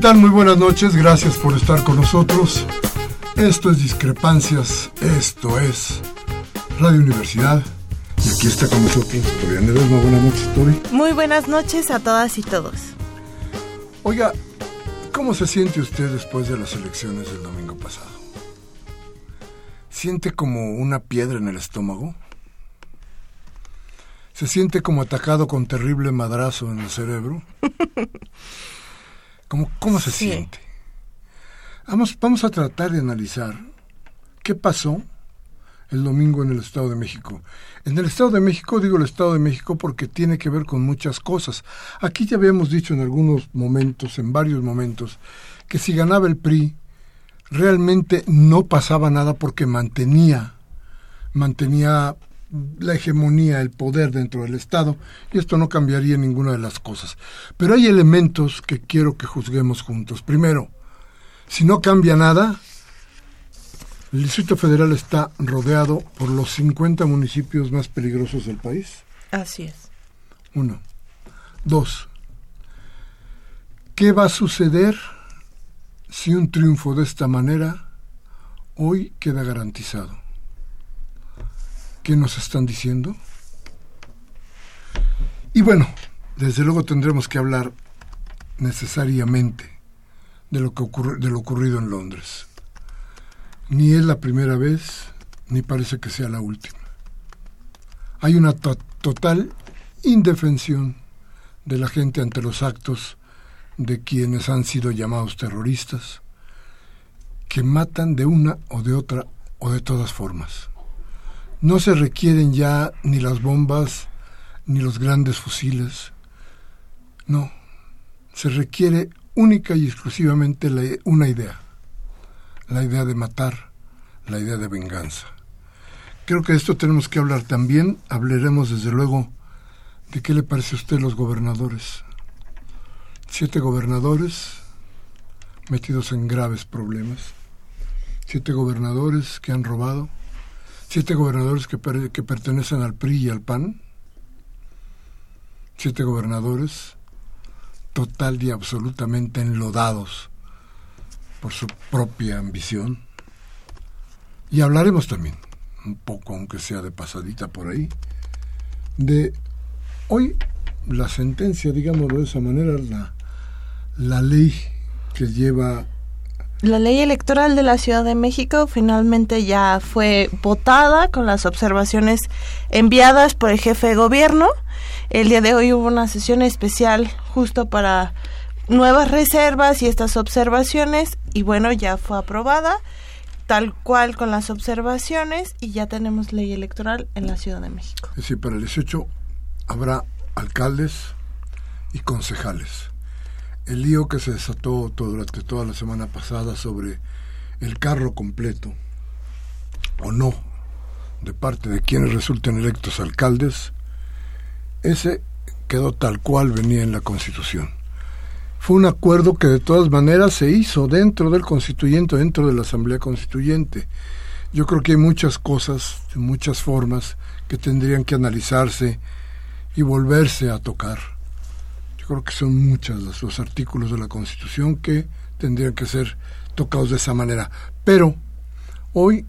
Tal? Muy buenas noches, gracias por estar con nosotros. Esto es Discrepancias, esto es Radio Universidad. Y aquí está con nosotros Tori Muy Buenas noches, Tori. Muy buenas noches a todas y todos. Oiga, ¿cómo se siente usted después de las elecciones del domingo pasado? ¿Siente como una piedra en el estómago? ¿Se siente como atacado con terrible madrazo en el cerebro? ¿Cómo, cómo se siente? Vamos, vamos a tratar de analizar qué pasó el domingo en el Estado de México. En el Estado de México, digo el Estado de México porque tiene que ver con muchas cosas. Aquí ya habíamos dicho en algunos momentos, en varios momentos, que si ganaba el PRI, realmente no pasaba nada porque mantenía, mantenía la hegemonía, el poder dentro del Estado, y esto no cambiaría ninguna de las cosas. Pero hay elementos que quiero que juzguemos juntos. Primero, si no cambia nada, el Distrito Federal está rodeado por los 50 municipios más peligrosos del país. Así es. Uno. Dos. ¿Qué va a suceder si un triunfo de esta manera hoy queda garantizado? ¿Qué nos están diciendo? Y bueno, desde luego tendremos que hablar necesariamente de lo, que ocurre, de lo ocurrido en Londres. Ni es la primera vez, ni parece que sea la última. Hay una total indefensión de la gente ante los actos de quienes han sido llamados terroristas, que matan de una o de otra o de todas formas no se requieren ya ni las bombas ni los grandes fusiles. No, se requiere única y exclusivamente una idea, la idea de matar, la idea de venganza. Creo que de esto tenemos que hablar también, hablaremos desde luego de qué le parece a usted los gobernadores. Siete gobernadores metidos en graves problemas, siete gobernadores que han robado, siete gobernadores que, que pertenecen al PRI y al PAN, siete gobernadores total y absolutamente enlodados por su propia ambición. Y hablaremos también, un poco aunque sea de pasadita por ahí, de hoy la sentencia, digámoslo de esa manera, la, la ley que lleva la ley electoral de la Ciudad de México finalmente ya fue votada con las observaciones enviadas por el jefe de gobierno. El día de hoy hubo una sesión especial justo para nuevas reservas y estas observaciones y bueno, ya fue aprobada tal cual con las observaciones y ya tenemos ley electoral en la Ciudad de México. Es decir, para el 18 habrá alcaldes y concejales el lío que se desató durante toda la semana pasada sobre el carro completo o no de parte de quienes resulten electos alcaldes, ese quedó tal cual venía en la Constitución. fue un acuerdo que de todas maneras se hizo dentro del constituyente, dentro de la Asamblea Constituyente. Yo creo que hay muchas cosas, muchas formas que tendrían que analizarse y volverse a tocar. Creo que son muchos los artículos de la Constitución que tendrían que ser tocados de esa manera. Pero hoy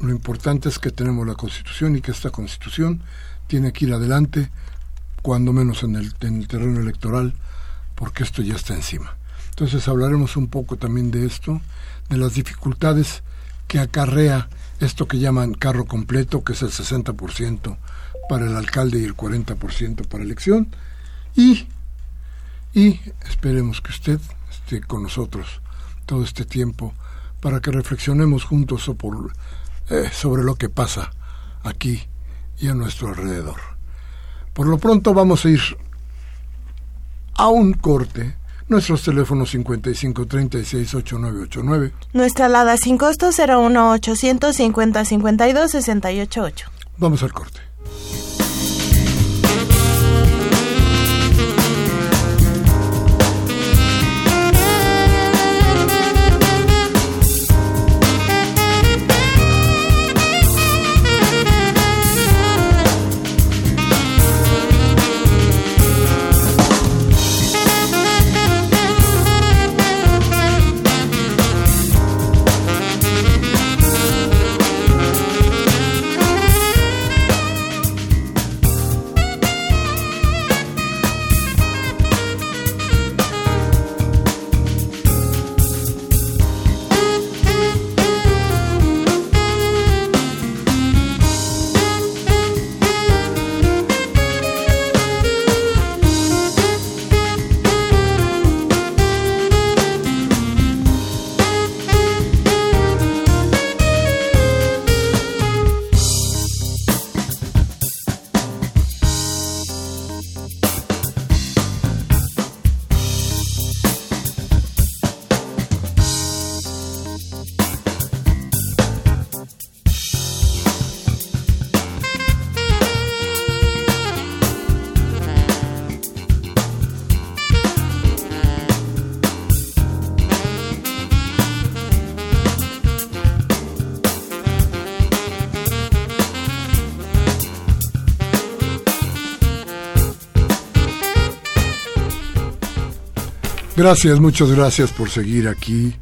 lo importante es que tenemos la Constitución y que esta Constitución tiene que ir adelante, cuando menos en el, en el terreno electoral, porque esto ya está encima. Entonces hablaremos un poco también de esto, de las dificultades que acarrea esto que llaman carro completo, que es el 60% para el alcalde y el 40% para elección, y, y esperemos que usted esté con nosotros todo este tiempo para que reflexionemos juntos eh, sobre lo que pasa aquí y a nuestro alrededor. Por lo pronto vamos a ir a un corte. Nuestros teléfonos 55 36 8989. Nuestra alada sin costo 01 850 52 688. Vamos al corte. Gracias, muchas gracias por seguir aquí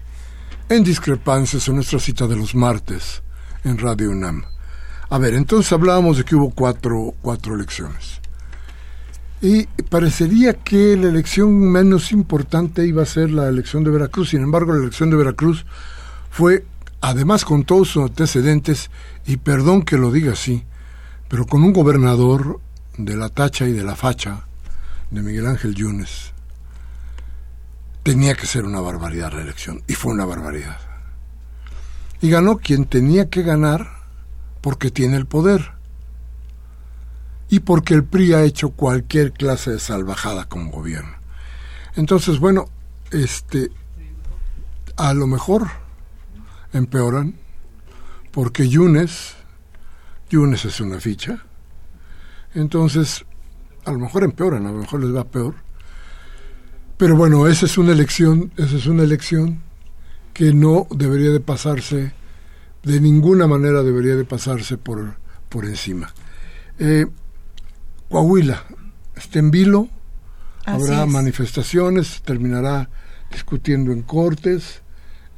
en Discrepancias en nuestra cita de los martes en Radio UNAM. A ver, entonces hablábamos de que hubo cuatro, cuatro elecciones. Y parecería que la elección menos importante iba a ser la elección de Veracruz. Sin embargo, la elección de Veracruz fue, además con todos sus antecedentes, y perdón que lo diga así, pero con un gobernador de la tacha y de la facha de Miguel Ángel Yunes tenía que ser una barbaridad la elección, y fue una barbaridad. Y ganó quien tenía que ganar porque tiene el poder. Y porque el PRI ha hecho cualquier clase de salvajada como gobierno. Entonces, bueno, este a lo mejor empeoran porque Yunes Yunes es una ficha. Entonces, a lo mejor empeoran, a lo mejor les va peor pero bueno, esa es una elección, esa es una elección que no debería de pasarse, de ninguna manera debería de pasarse por, por encima. Eh, Coahuila está en vilo, habrá manifestaciones, terminará discutiendo en cortes.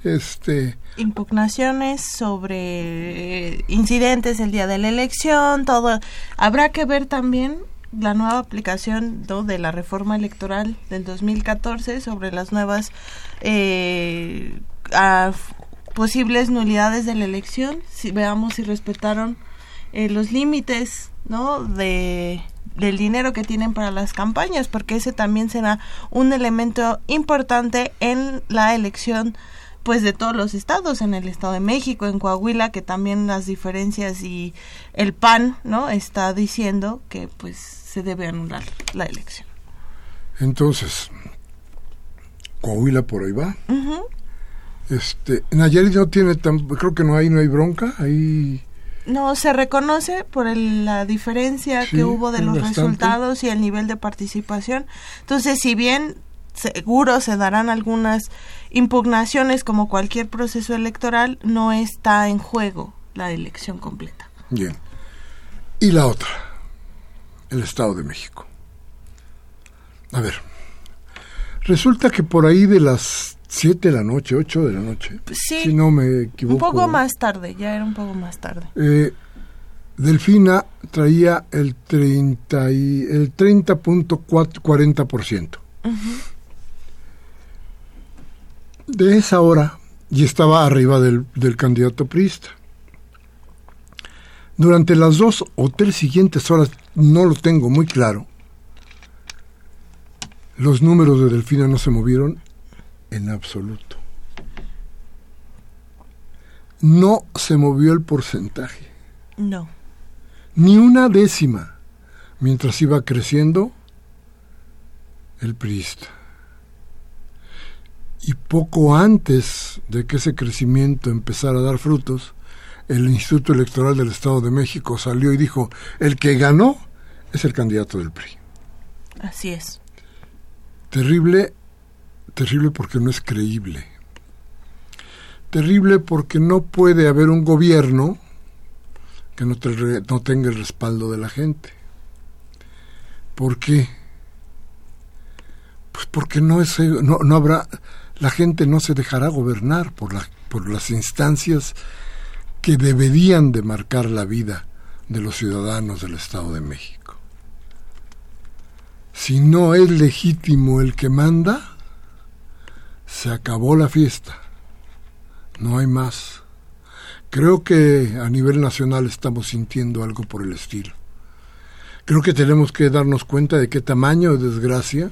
Este, impugnaciones sobre incidentes el día de la elección, todo. Habrá que ver también la nueva aplicación de la reforma electoral del 2014 sobre las nuevas eh, posibles nulidades de la elección, si veamos si respetaron eh, los límites ¿no? de del dinero que tienen para las campañas, porque ese también será un elemento importante en la elección pues de todos los estados, en el Estado de México, en Coahuila, que también las diferencias y el PAN, ¿no? Está diciendo que pues se debe anular la elección. Entonces, Coahuila por ahí va. Este, Nayarit no tiene tan, creo que no hay, no hay bronca, ahí... No, se reconoce por la diferencia que hubo de los resultados y el nivel de participación. Entonces, si bien seguro se darán algunas impugnaciones como cualquier proceso electoral, no está en juego la elección completa. Bien. Y la otra, el Estado de México. A ver, resulta que por ahí de las 7 de la noche, 8 de la noche, si no me equivoco. Un poco más tarde, ya era un poco más tarde. Eh, Delfina traía el 30 y, el 30.40%. De esa hora, y estaba arriba del, del candidato priista. Durante las dos o tres siguientes horas, no lo tengo muy claro, los números de Delfina no se movieron en absoluto. No se movió el porcentaje. No. Ni una décima. Mientras iba creciendo el priista. Y poco antes de que ese crecimiento empezara a dar frutos, el Instituto Electoral del Estado de México salió y dijo, el que ganó es el candidato del PRI. Así es. Terrible, terrible porque no es creíble. Terrible porque no puede haber un gobierno que no, no tenga el respaldo de la gente. ¿Por qué? Pues porque no, es, no, no habrá, la gente no se dejará gobernar por, por las instancias que deberían de marcar la vida de los ciudadanos del Estado de México. Si no es legítimo el que manda, se acabó la fiesta. No hay más. Creo que a nivel nacional estamos sintiendo algo por el estilo. Creo que tenemos que darnos cuenta de qué tamaño de desgracia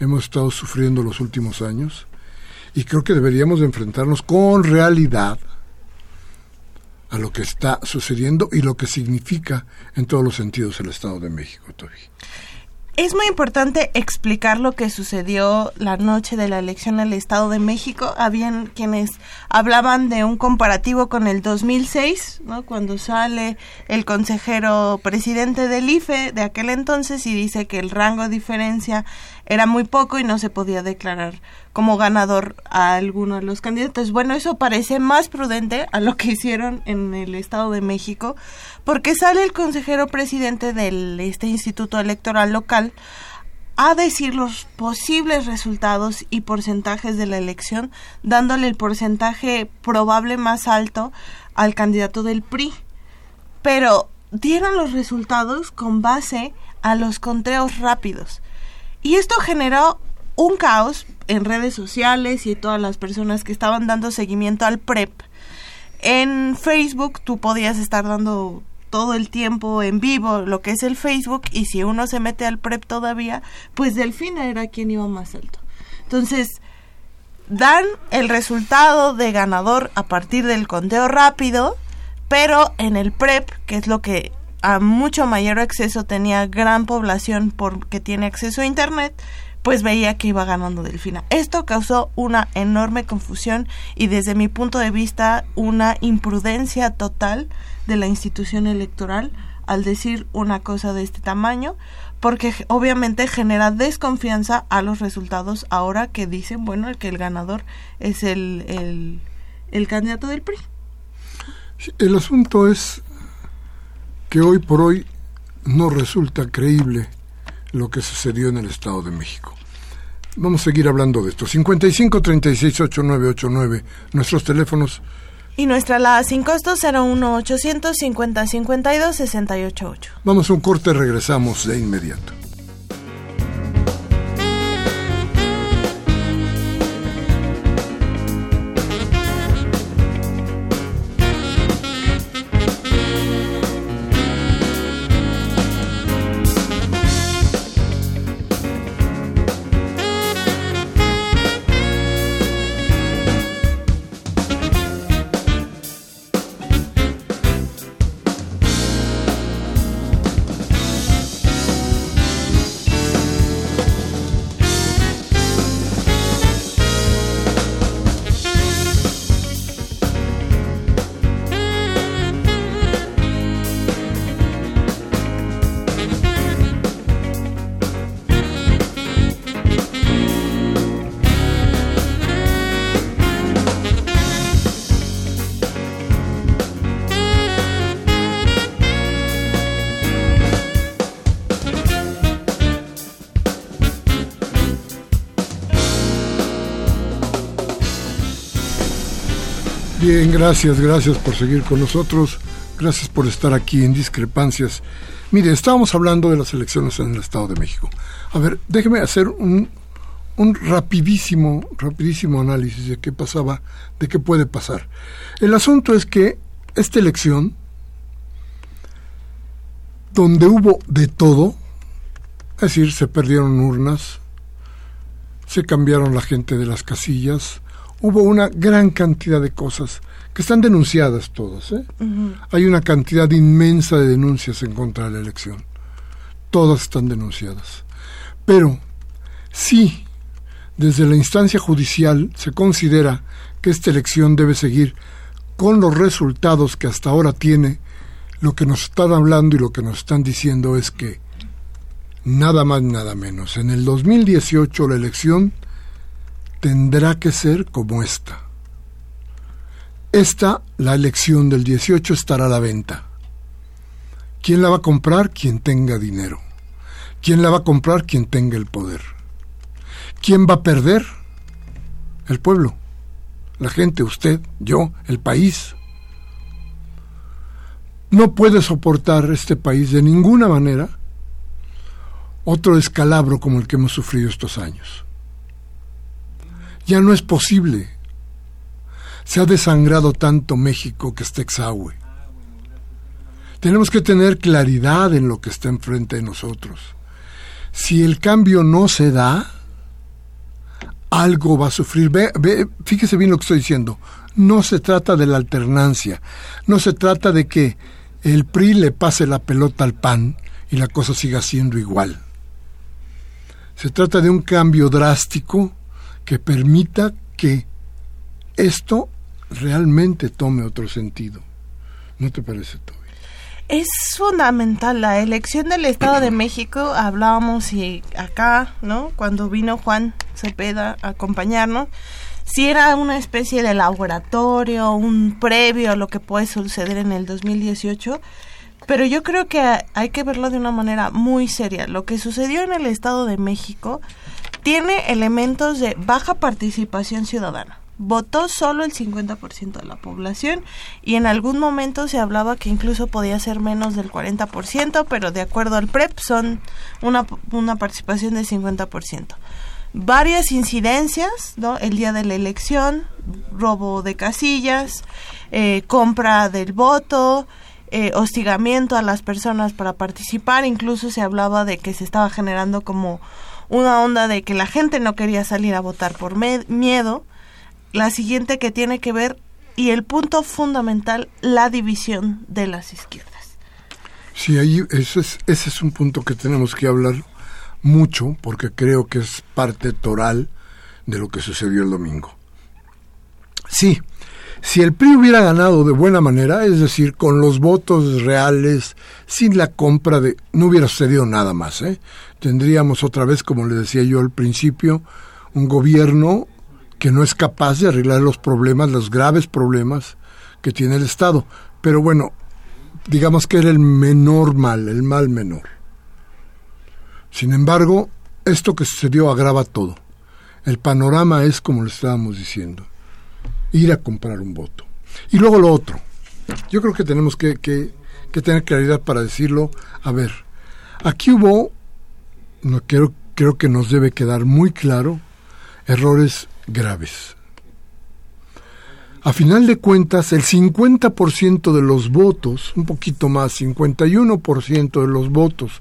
hemos estado sufriendo los últimos años y creo que deberíamos enfrentarnos con realidad a lo que está sucediendo y lo que significa en todos los sentidos el Estado de México, Toby. Es muy importante explicar lo que sucedió la noche de la elección al Estado de México. Habían quienes hablaban de un comparativo con el 2006, ¿no? cuando sale el consejero presidente del IFE de aquel entonces y dice que el rango de diferencia era muy poco y no se podía declarar como ganador a alguno de los candidatos. Bueno, eso parece más prudente a lo que hicieron en el Estado de México, porque sale el consejero presidente de este instituto electoral local a decir los posibles resultados y porcentajes de la elección, dándole el porcentaje probable más alto al candidato del PRI. Pero dieron los resultados con base a los conteos rápidos. Y esto generó un caos en redes sociales y todas las personas que estaban dando seguimiento al PREP. En Facebook tú podías estar dando todo el tiempo en vivo lo que es el Facebook y si uno se mete al PREP todavía, pues Delfina era quien iba más alto. Entonces, dan el resultado de ganador a partir del conteo rápido, pero en el PREP, que es lo que a mucho mayor acceso tenía gran población porque tiene acceso a Internet, pues veía que iba ganando Delfina. Esto causó una enorme confusión y desde mi punto de vista una imprudencia total de la institución electoral al decir una cosa de este tamaño, porque obviamente genera desconfianza a los resultados ahora que dicen, bueno, que el ganador es el, el, el candidato del PRI. El asunto es que hoy por hoy no resulta creíble lo que sucedió en el Estado de México. Vamos a seguir hablando de esto. 55 36 8989, nuestros teléfonos. Y nuestra la sin costo 01 850 52 688. Vamos a un corte, regresamos de inmediato. Bien, gracias, gracias por seguir con nosotros. Gracias por estar aquí en Discrepancias. Mire, estábamos hablando de las elecciones en el Estado de México. A ver, déjeme hacer un, un rapidísimo, rapidísimo análisis de qué pasaba, de qué puede pasar. El asunto es que esta elección, donde hubo de todo, es decir, se perdieron urnas, se cambiaron la gente de las casillas, hubo una gran cantidad de cosas que están denunciadas todas. ¿eh? Hay una cantidad inmensa de denuncias en contra de la elección. Todas están denunciadas. Pero si desde la instancia judicial se considera que esta elección debe seguir con los resultados que hasta ahora tiene, lo que nos están hablando y lo que nos están diciendo es que nada más, nada menos. En el 2018 la elección tendrá que ser como esta. Esta, la elección del 18, estará a la venta. ¿Quién la va a comprar? Quien tenga dinero. ¿Quién la va a comprar? Quien tenga el poder. ¿Quién va a perder? El pueblo, la gente, usted, yo, el país. No puede soportar este país de ninguna manera otro descalabro como el que hemos sufrido estos años. Ya no es posible. Se ha desangrado tanto México que está exhauve. Tenemos que tener claridad en lo que está enfrente de nosotros. Si el cambio no se da, algo va a sufrir. Ve, fíjese bien lo que estoy diciendo. No se trata de la alternancia. No se trata de que el PRI le pase la pelota al PAN y la cosa siga siendo igual. Se trata de un cambio drástico que permita que esto realmente tome otro sentido. ¿No te parece, Toby? Es fundamental la elección del Estado de México. Hablábamos y acá, ¿no? Cuando vino Juan Cepeda a acompañarnos, si era una especie de laboratorio, un previo a lo que puede suceder en el 2018 pero yo creo que hay que verlo de una manera muy seria. Lo que sucedió en el Estado de México tiene elementos de baja participación ciudadana. Votó solo el 50% de la población y en algún momento se hablaba que incluso podía ser menos del 40%, pero de acuerdo al PREP son una, una participación del 50%. Varias incidencias, ¿no? El día de la elección, robo de casillas, eh, compra del voto, eh, hostigamiento a las personas para participar, incluso se hablaba de que se estaba generando como una onda de que la gente no quería salir a votar por miedo. La siguiente que tiene que ver, y el punto fundamental, la división de las izquierdas. Sí, ahí ese es, ese es un punto que tenemos que hablar mucho, porque creo que es parte toral de lo que sucedió el domingo. Sí, si el PRI hubiera ganado de buena manera, es decir, con los votos reales, sin la compra de... no hubiera sucedido nada más. ¿eh? Tendríamos otra vez, como le decía yo al principio, un gobierno que no es capaz de arreglar los problemas, los graves problemas que tiene el Estado. Pero bueno, digamos que era el menor mal, el mal menor. Sin embargo, esto que sucedió agrava todo. El panorama es como le estábamos diciendo ir a comprar un voto. Y luego lo otro. Yo creo que tenemos que, que, tener claridad para decirlo. A ver, aquí hubo, no, creo, creo que nos debe quedar muy claro, errores graves. A final de cuentas, el 50% de los votos, un poquito más, 51% de los votos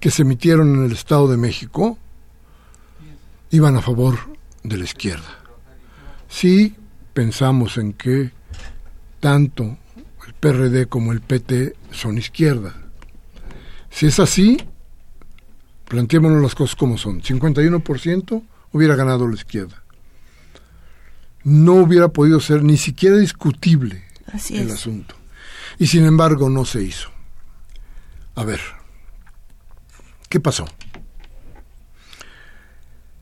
que se emitieron en el Estado de México, iban a favor de la izquierda. Sí, pensamos en que tanto el PRD como el PT son izquierda. Si es así, planteémonos las cosas como son. 51% hubiera ganado la izquierda. No hubiera podido ser ni siquiera discutible el asunto. Y sin embargo no se hizo. A ver, ¿qué pasó?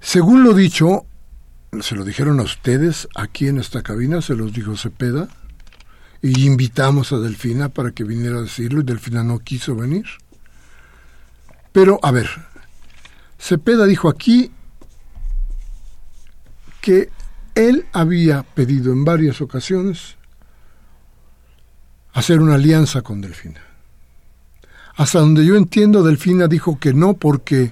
Según lo dicho, se lo dijeron a ustedes aquí en esta cabina, se los dijo Cepeda, y invitamos a Delfina para que viniera a decirlo, y Delfina no quiso venir. Pero, a ver, Cepeda dijo aquí que él había pedido en varias ocasiones hacer una alianza con Delfina. Hasta donde yo entiendo, Delfina dijo que no porque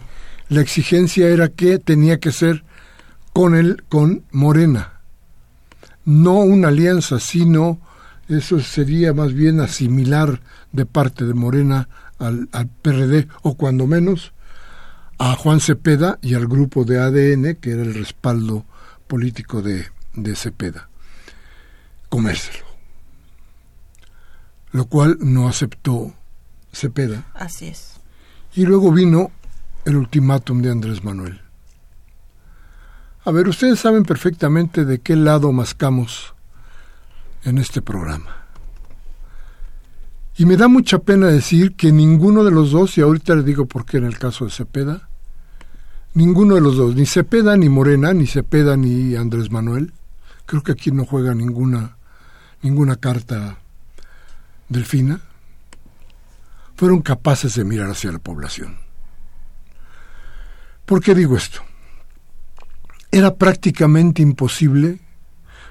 la exigencia era que tenía que ser con él, con Morena. No una alianza, sino eso sería más bien asimilar de parte de Morena al, al PRD, o cuando menos a Juan Cepeda y al grupo de ADN, que era el respaldo político de, de Cepeda. Comérselo. Lo cual no aceptó Cepeda. Así es. Y luego vino el ultimátum de Andrés Manuel. A ver, ustedes saben perfectamente de qué lado mascamos en este programa. Y me da mucha pena decir que ninguno de los dos, y ahorita les digo por qué en el caso de Cepeda, ninguno de los dos, ni Cepeda ni Morena, ni Cepeda ni Andrés Manuel, creo que aquí no juega ninguna, ninguna carta delfina, fueron capaces de mirar hacia la población. ¿Por qué digo esto? Era prácticamente imposible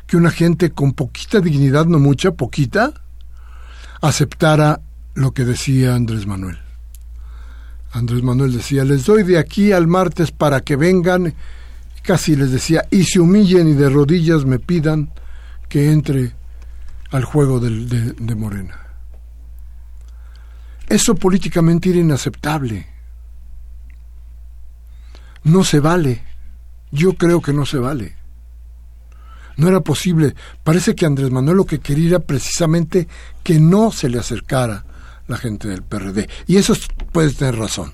que una gente con poquita dignidad, no mucha, poquita, aceptara lo que decía Andrés Manuel. Andrés Manuel decía, les doy de aquí al martes para que vengan, casi les decía, y se humillen y de rodillas me pidan que entre al juego de, de Morena. Eso políticamente era inaceptable. No se vale. Yo creo que no se vale. No era posible. Parece que Andrés Manuel lo que quería era precisamente que no se le acercara la gente del PRD. Y eso puede tener razón.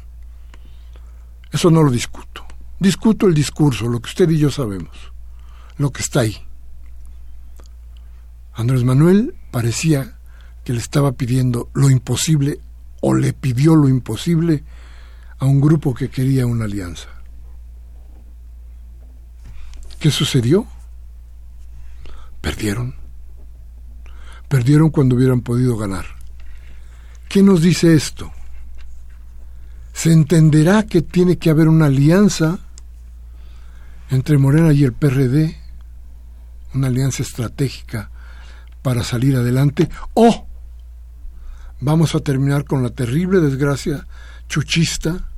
Eso no lo discuto. Discuto el discurso, lo que usted y yo sabemos, lo que está ahí. Andrés Manuel parecía que le estaba pidiendo lo imposible o le pidió lo imposible a un grupo que quería una alianza. ¿Qué sucedió? Perdieron. Perdieron cuando hubieran podido ganar. ¿Qué nos dice esto? Se entenderá que tiene que haber una alianza entre Morena y el PRD, una alianza estratégica para salir adelante, o vamos a terminar con la terrible desgracia chuchista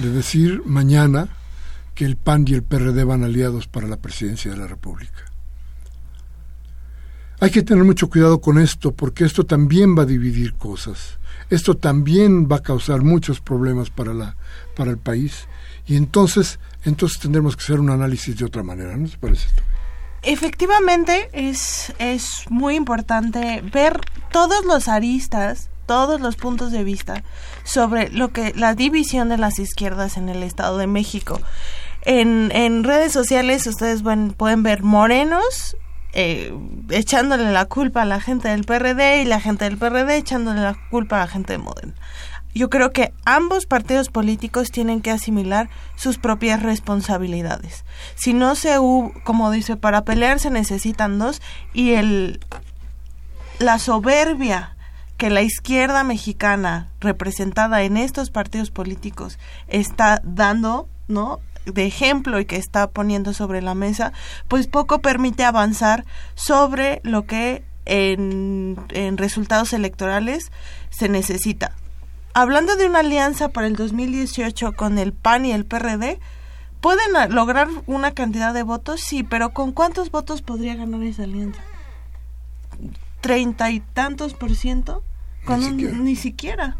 de decir mañana que el PAN y el PRD van aliados para la presidencia de la República. Hay que tener mucho cuidado con esto porque esto también va a dividir cosas. Esto también va a causar muchos problemas para la para el país y entonces entonces tendremos que hacer un análisis de otra manera, ¿no se parece esto? Efectivamente es es muy importante ver todos los aristas todos los puntos de vista sobre lo que la división de las izquierdas en el Estado de México. En, en redes sociales ustedes pueden ver morenos eh, echándole la culpa a la gente del PRD y la gente del PRD echándole la culpa a la gente de Modem. Yo creo que ambos partidos políticos tienen que asimilar sus propias responsabilidades. Si no se, como dice, para pelear se necesitan dos y el la soberbia que la izquierda mexicana representada en estos partidos políticos está dando, ¿no? De ejemplo y que está poniendo sobre la mesa, pues poco permite avanzar sobre lo que en, en resultados electorales se necesita. Hablando de una alianza para el 2018 con el PAN y el PRD, ¿pueden lograr una cantidad de votos? Sí, pero ¿con cuántos votos podría ganar esa alianza? ¿Treinta y tantos por ciento? Con ni siquiera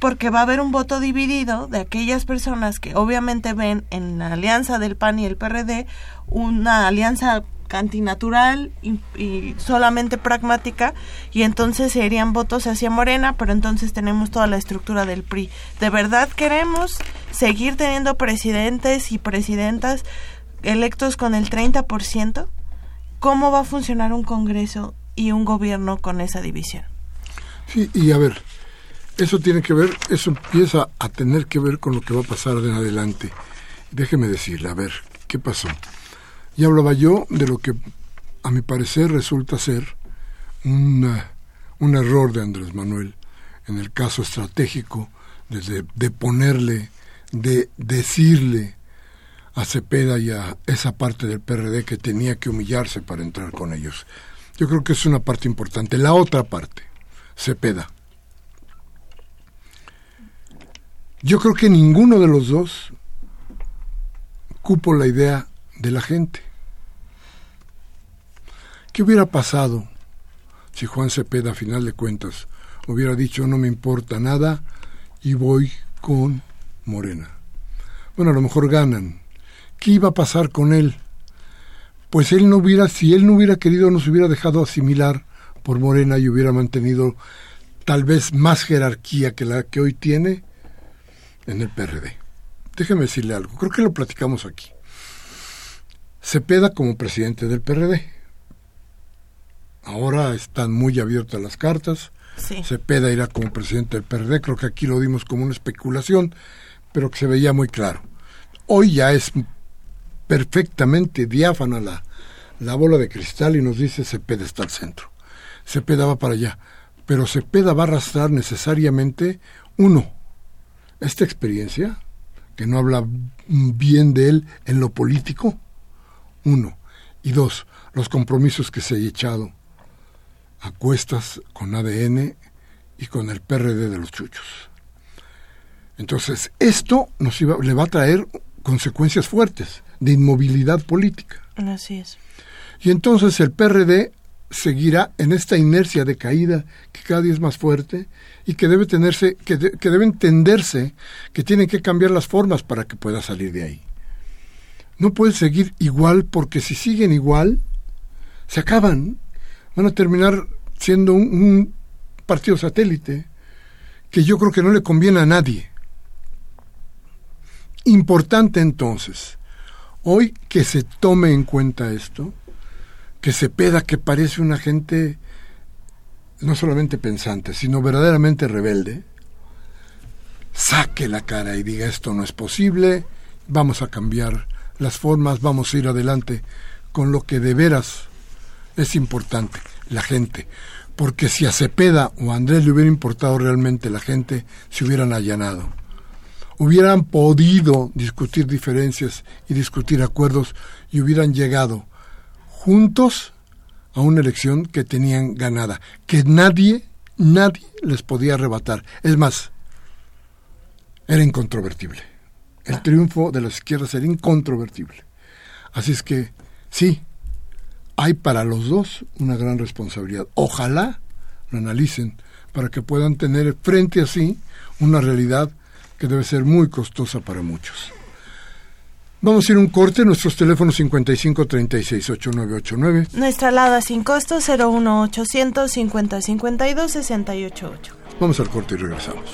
porque va a haber un voto dividido de aquellas personas que obviamente ven en la alianza del PAN y el PRD una alianza antinatural y, solamente pragmática y entonces serían votos hacia Morena, pero entonces tenemos toda la estructura del PRI. ¿De verdad queremos seguir teniendo presidentes y presidentas electos con el 30%? ¿Cómo va a funcionar un Congreso y un gobierno con esa división? Sí, y a ver, eso tiene que ver, eso empieza a tener que ver con lo que va a pasar de en adelante. Déjeme decirle, a ver, ¿qué pasó? Ya hablaba yo de lo que a mi parecer resulta ser un error de Andrés Manuel en el caso estratégico de, de ponerle, de decirle a Cepeda y a esa parte del PRD que tenía que humillarse para entrar con ellos. Yo creo que es una parte importante. La otra parte, Cepeda. Yo creo que ninguno de los dos cupo la idea de la gente. ¿Qué hubiera pasado si Juan Cepeda, a final de cuentas, hubiera dicho no me importa nada y voy con Morena? Bueno, a lo mejor ganan. ¿Qué iba a pasar con él? Pues él no hubiera, si él no hubiera querido, nos hubiera dejado asimilar por Morena y hubiera mantenido tal vez más jerarquía que la que hoy tiene en el PRD. Déjeme decirle algo, creo que lo platicamos aquí. Cepeda como presidente del PRD Ahora están muy abiertas las cartas. Cepeda irá como presidente del PRD. Creo que aquí lo dimos como una especulación, pero que se veía muy claro. Hoy ya es perfectamente diáfana la, la bola de cristal y nos dice Cepeda está al centro. Cepeda va para allá. Pero Cepeda va a arrastrar necesariamente, uno, esta experiencia, que no habla bien de él en lo político, uno, y dos, los compromisos que se ha echado acuestas con ADN y con el PRD de los chuchos. Entonces, esto nos iba, le va a traer consecuencias fuertes de inmovilidad política. Así es. Y entonces el PRD seguirá en esta inercia de caída que cada día es más fuerte y que debe tenerse, que, que debe entenderse que tienen que cambiar las formas para que pueda salir de ahí. No puede seguir igual porque si siguen igual, se acaban van a terminar siendo un, partido satélite que yo creo que no le conviene a nadie. Importante entonces, hoy que se tome en cuenta esto, que se peda que parece una gente no solamente pensante, sino verdaderamente rebelde, saque la cara y diga esto no es posible, vamos a cambiar las formas, vamos a ir adelante con lo que de veras es importante, la gente. Porque si a Cepeda o a Andrés le hubiera importado realmente la gente, se hubieran allanado. Hubieran podido discutir diferencias y discutir acuerdos y hubieran llegado juntos a una elección que tenían ganada, que nadie, nadie les podía arrebatar. Es más, era incontrovertible. El ah. triunfo de las izquierdas era incontrovertible. Así es que, sí, hay para los dos una gran responsabilidad. Ojalá lo analicen para que puedan tener frente a sí una realidad que debe ser muy costosa para muchos. Vamos a ir un corte, nuestros teléfonos 55 36 8989. Nuestra alada sin costo 01800 50 52 688. Vamos al corte y regresamos.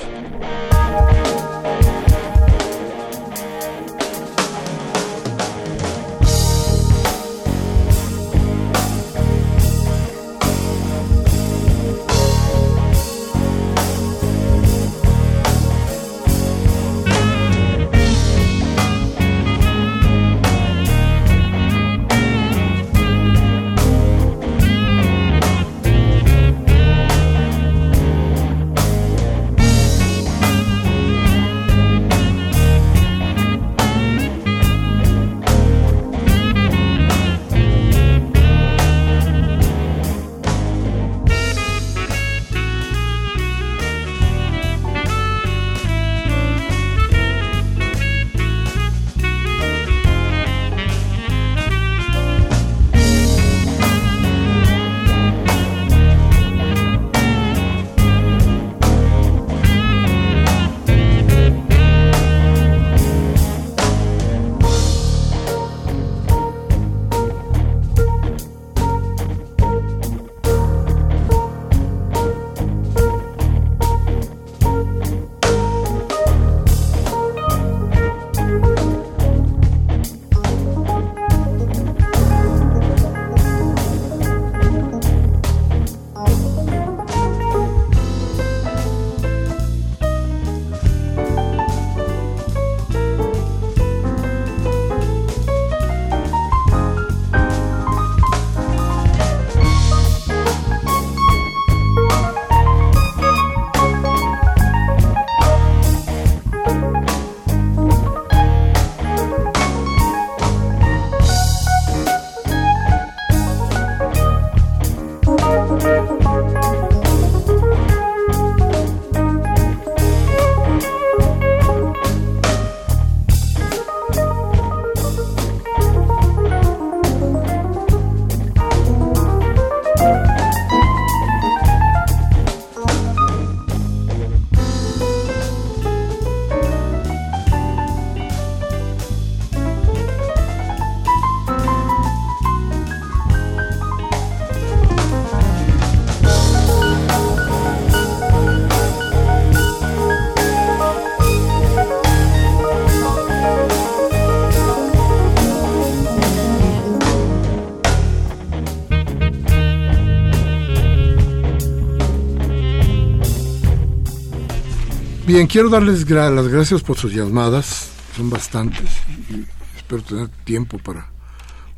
Bien, quiero darles las gracias por sus llamadas, son bastantes y espero tener tiempo para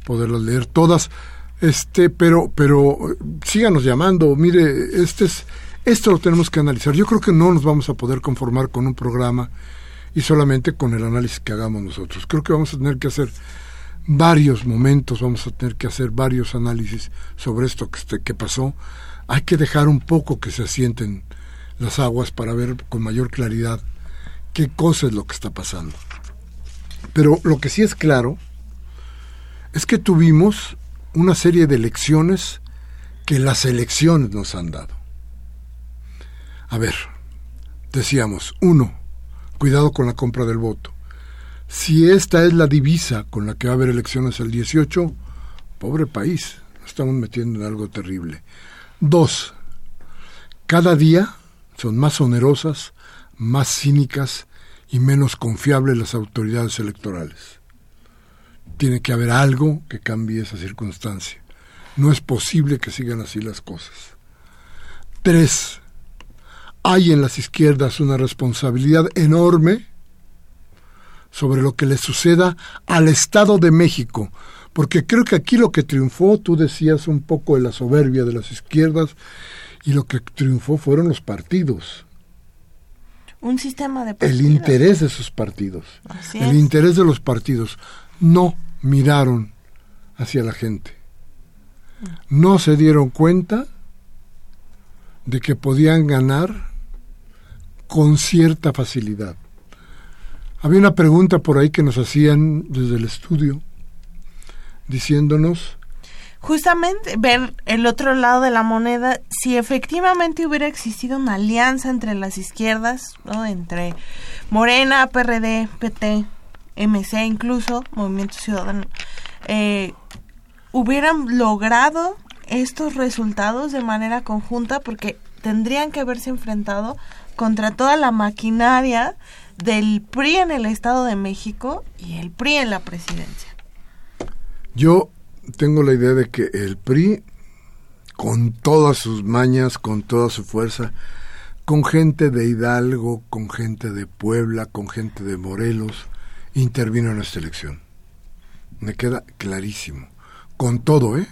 poderlas leer todas. Este, pero, pero síganos llamando. Mire, este es, esto lo tenemos que analizar. Yo creo que no nos vamos a poder conformar con un programa y solamente con el análisis que hagamos nosotros. Creo que vamos a tener que hacer varios momentos, vamos a tener que hacer varios análisis sobre esto que, este, que pasó. Hay que dejar un poco que se asienten las aguas para ver con mayor claridad qué cosa es lo que está pasando. Pero lo que sí es claro es que tuvimos una serie de elecciones que las elecciones nos han dado. A ver, decíamos, uno, cuidado con la compra del voto. Si esta es la divisa con la que va a haber elecciones el 18, pobre país, nos estamos metiendo en algo terrible. Dos, cada día son más onerosas, más cínicas y menos confiables las autoridades electorales. Tiene que haber algo que cambie esa circunstancia. No es posible que sigan así las cosas. Tres, hay en las izquierdas una responsabilidad enorme sobre lo que le suceda al Estado de México, porque creo que aquí lo que triunfó, tú decías un poco de la soberbia de las izquierdas, y lo que triunfó fueron los partidos. Un sistema de partidos. El interés de esos partidos. el interés de los partidos. No miraron hacia la gente. No se dieron cuenta de que podían ganar con cierta facilidad. Había una pregunta por ahí que nos hacían desde el estudio, diciéndonos justamente ver el otro lado de la moneda, si efectivamente hubiera existido una alianza entre las izquierdas, ¿no? entre Morena, PRD, PT, MC incluso, Movimiento Ciudadano, eh, hubieran logrado estos resultados de manera conjunta porque tendrían que haberse enfrentado contra toda la maquinaria del PRI en el Estado de México y el PRI en la presidencia. Yo tengo la idea de que el PRI, con todas sus mañas, con toda su fuerza, con gente de Hidalgo, con gente de Puebla, con gente de Morelos, intervino en esta elección. Me queda clarísimo. Con todo, ¿eh?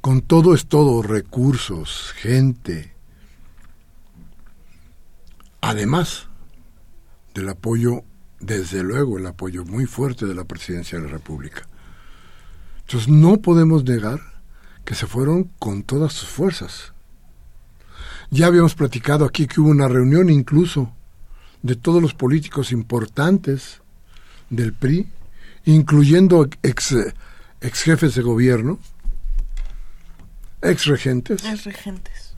Con todo es todo, recursos, gente. Además del apoyo, desde luego, el apoyo muy fuerte de la presidencia de la República. Entonces no podemos negar que se fueron con todas sus fuerzas. Ya habíamos platicado aquí que hubo una reunión incluso de todos los políticos importantes del PRI, incluyendo ex, ex jefes de gobierno, ex regentes. Ex regentes.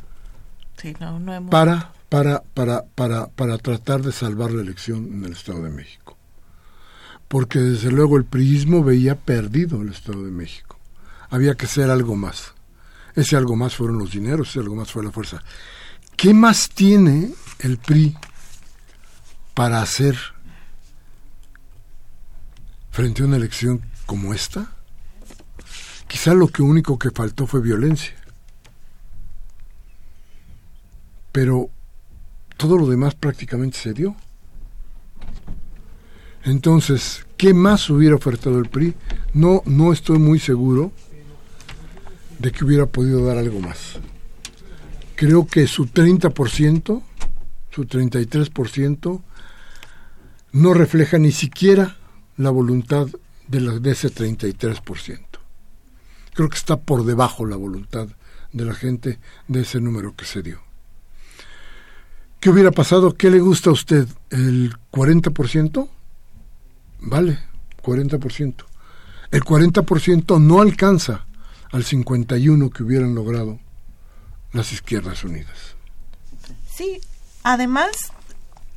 Sí, no, no hemos... para, para, para, para, para tratar de salvar la elección en el Estado de México porque desde luego el priismo veía perdido el Estado de México. Había que hacer algo más. Ese algo más fueron los dineros, ese algo más fue la fuerza. ¿Qué más tiene el PRI para hacer frente a una elección como esta? Quizá lo que único que faltó fue violencia. Pero todo lo demás prácticamente se dio. Entonces, ¿qué más hubiera ofertado el PRI? No, no estoy muy seguro de que hubiera podido dar algo más. Creo que su 30%, su 33%, no refleja ni siquiera la voluntad de, la, de ese 33%. Creo que está por debajo la voluntad de la gente de ese número que se dio. ¿Qué hubiera pasado? ¿Qué le gusta a usted? ¿El 40%? Vale, 40%. El 40% no alcanza al 51% que hubieran logrado las izquierdas unidas. Sí, además,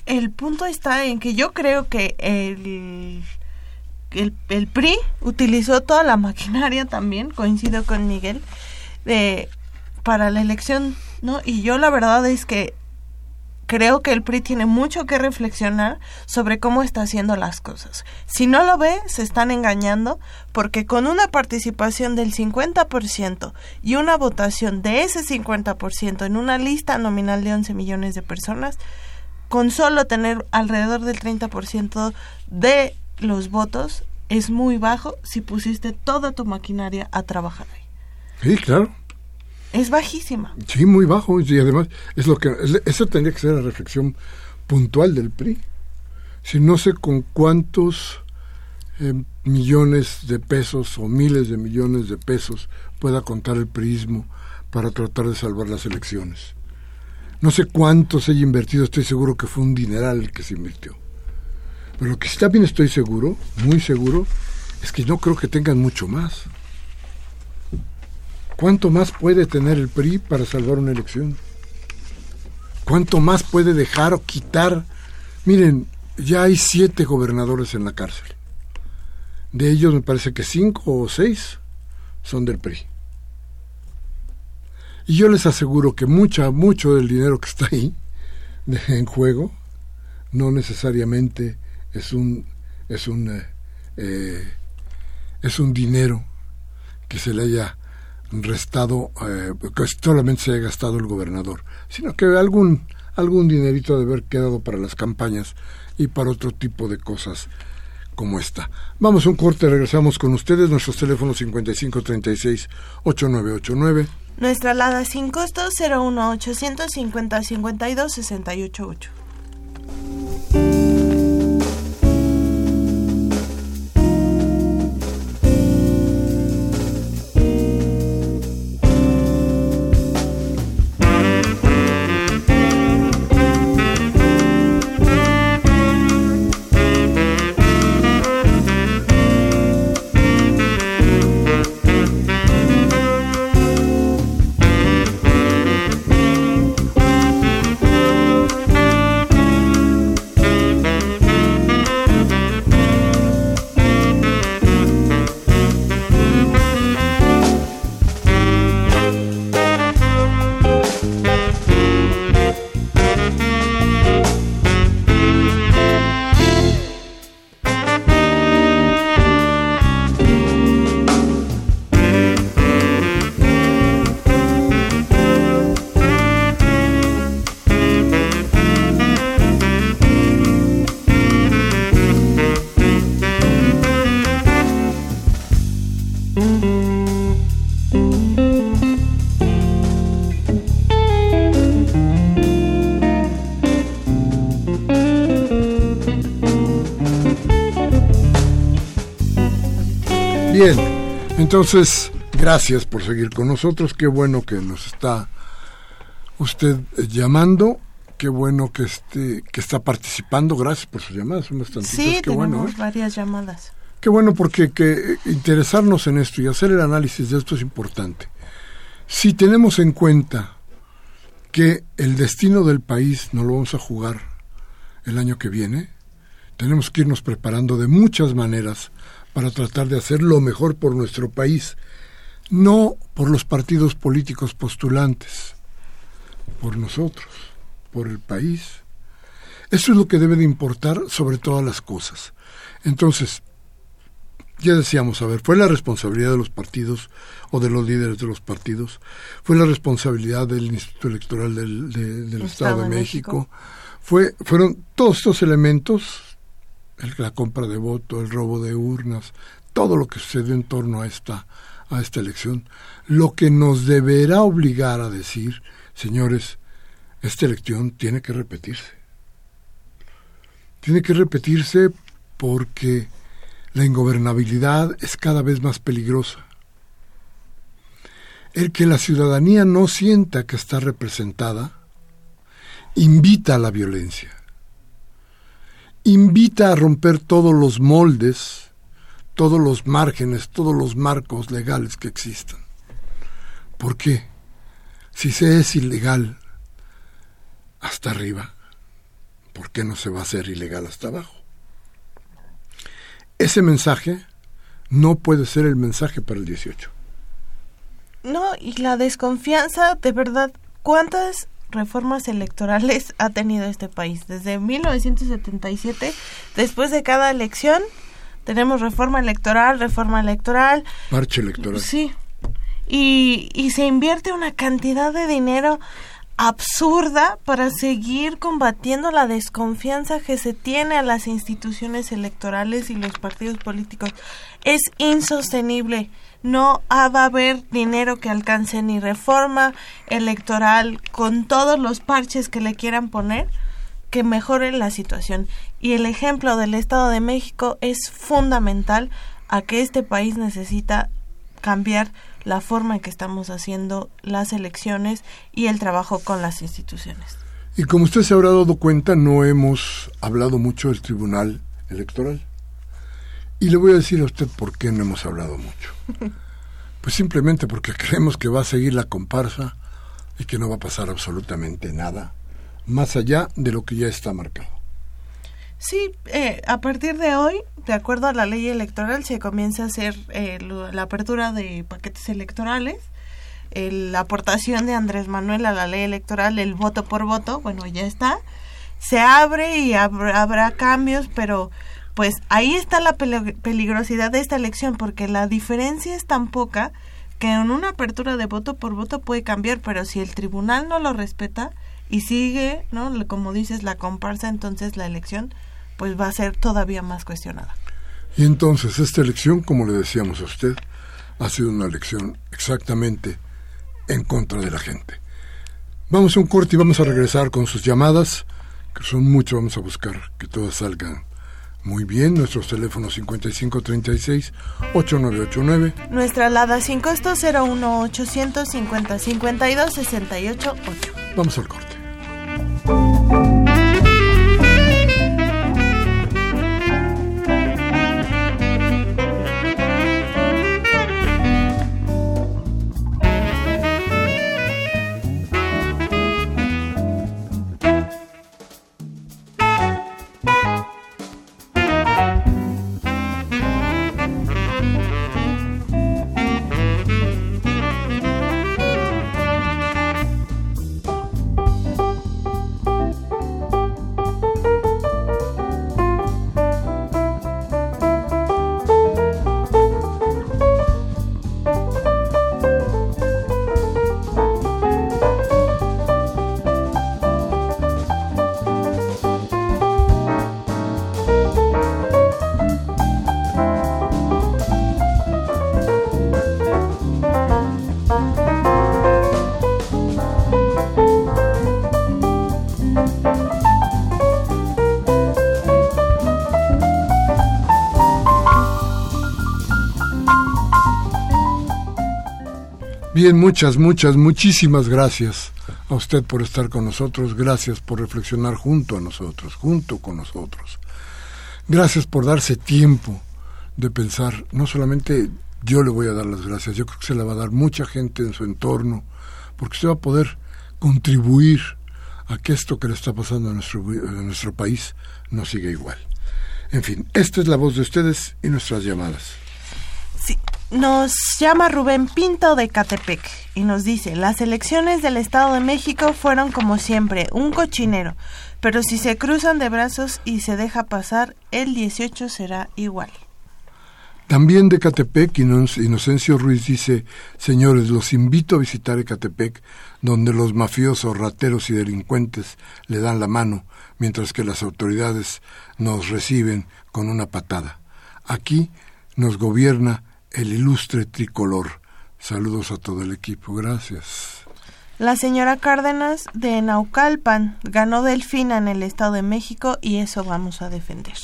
el punto está en que yo creo que el, el, el PRI utilizó toda la maquinaria también, coincido con Miguel, de, para la elección, ¿no? Y yo la verdad es que creo que el PRI tiene mucho que reflexionar sobre cómo está haciendo las cosas. Si no lo ve, se están engañando porque con una participación del 50% y una votación de ese 50% en una lista nominal de 11 millones de personas, con solo tener alrededor del 30% de los votos es muy bajo si pusiste toda tu maquinaria a trabajar ahí. Sí, claro. Es bajísima. Sí, muy bajo. Y además, es lo que esa tendría que ser la reflexión puntual del PRI. Si no sé con cuántos eh, millones de pesos o miles de millones de pesos pueda contar el PRIismo para tratar de salvar las elecciones. No sé cuánto se haya invertido, estoy seguro que fue un dineral el que se invirtió. Pero lo que sí también estoy seguro, muy seguro, es que no creo que tengan mucho más. ¿Cuánto más puede tener el PRI para salvar una elección? ¿Cuánto más puede dejar o quitar? Miren, ya hay siete gobernadores en la cárcel. De ellos me parece que cinco o seis son del PRI. Y yo les aseguro que mucha, mucho del dinero que está ahí en juego no necesariamente es un es un eh, eh, es un dinero que se le haya restado eh, que solamente se haya gastado el gobernador sino que algún algún dinerito de haber quedado para las campañas y para otro tipo de cosas como esta. Vamos a un corte, regresamos con ustedes, nuestros teléfonos 5536 8989 nuestra alada sin costo 01800 50 52 688. Entonces, gracias por seguir con nosotros. Qué bueno que nos está usted eh, llamando. Qué bueno que esté, que está participando. Gracias por sus llamadas. sí, tenemos ¿eh? varias llamadas. Qué bueno porque que interesarnos en esto y hacer el análisis de esto es importante. Si tenemos en cuenta que el destino del país no lo vamos a jugar el año que viene, tenemos que irnos preparando de muchas maneras para tratar de hacer lo mejor por nuestro país, no por los partidos políticos postulantes, por nosotros, por el país. Eso es lo que debe de importar sobre todas las cosas. Entonces, ya decíamos, a ver, fue la responsabilidad de los partidos o de los líderes de los partidos, fue la responsabilidad del Instituto Electoral del, Estado, de, México, Fue, fueron todos estos elementos la compra de voto, el robo de urnas, todo lo que sucedió en torno a esta, a esta elección, lo que nos deberá obligar a decir, señores, esta elección tiene que repetirse. Tiene que repetirse porque la ingobernabilidad es cada vez más peligrosa. El que la ciudadanía no sienta que está representada invita a la violencia invita a romper todos los moldes, todos los márgenes, todos los marcos legales que existan. ¿Por qué? Si se es ilegal hasta arriba, ¿por qué no se va a hacer ilegal hasta abajo? Ese mensaje no puede ser el mensaje para el 18. No, y la desconfianza, de verdad, ¿cuántas reformas electorales ha tenido este país. Desde 1977, después de cada elección, tenemos reforma electoral, reforma electoral. Marcha electoral. Sí. Y, y se invierte una cantidad de dinero absurda para seguir combatiendo la desconfianza que se tiene a las instituciones electorales y los partidos políticos. Es insostenible. No va a haber dinero que alcance ni reforma electoral con todos los parches que le quieran poner que mejoren la situación. Y el ejemplo del Estado de México es fundamental a que este país necesita cambiar la forma en que estamos haciendo las elecciones y el trabajo con las instituciones. Y como usted se habrá dado cuenta, no hemos hablado mucho del Tribunal Electoral. Y le voy a decir a usted por qué no hemos hablado mucho. Pues simplemente porque creemos que va a seguir la comparsa y que no va a pasar absolutamente nada más allá de lo que ya está marcado. Sí, eh, a partir de hoy, de acuerdo a la ley electoral, se comienza a hacer eh, la apertura de paquetes electorales, la aportación de Andrés Manuel a la ley electoral, el voto por voto, bueno, ya está. Se abre y habrá cambios, pero pues ahí está la peligrosidad de esta elección, porque la diferencia es tan poca que en una apertura de voto por voto puede cambiar, pero si el tribunal no lo respeta, y sigue, ¿no? Como dices, la comparsa, entonces la elección pues va a ser todavía más cuestionada. Y entonces esta elección, como le decíamos a usted, ha sido una elección exactamente en contra de la gente. Vamos a un corte y vamos a regresar con sus llamadas, que son muchas, vamos a buscar que todas salgan muy bien. Nuestros teléfonos 5536-8989. Nuestra alada sin costo 01800 50 52 68 8. Vamos al corte. Bien, muchas, muchas, muchísimas gracias a usted por estar con nosotros, gracias por reflexionar junto a nosotros, junto con nosotros. Gracias por darse tiempo de pensar, no solamente yo le voy a dar las gracias, yo creo que se la va a dar mucha gente en su entorno, porque usted va a poder contribuir a que esto que le está pasando a nuestro, a nuestro país no siga igual. En fin, esta es la voz de ustedes y nuestras llamadas. Nos llama Rubén Pinto de Catepec y nos dice, las elecciones del Estado de México fueron como siempre, un cochinero, pero si se cruzan de brazos y se deja pasar, el 18 será igual. También de Catepec, Inocencio Ruiz dice, señores, los invito a visitar Ecatepec, donde los mafiosos, rateros y delincuentes le dan la mano, mientras que las autoridades nos reciben con una patada. Aquí nos gobierna el ilustre tricolor. Saludos a todo el equipo, gracias. La señora Cárdenas de Naucalpan ganó Delfina en el Estado de México y eso vamos a defender.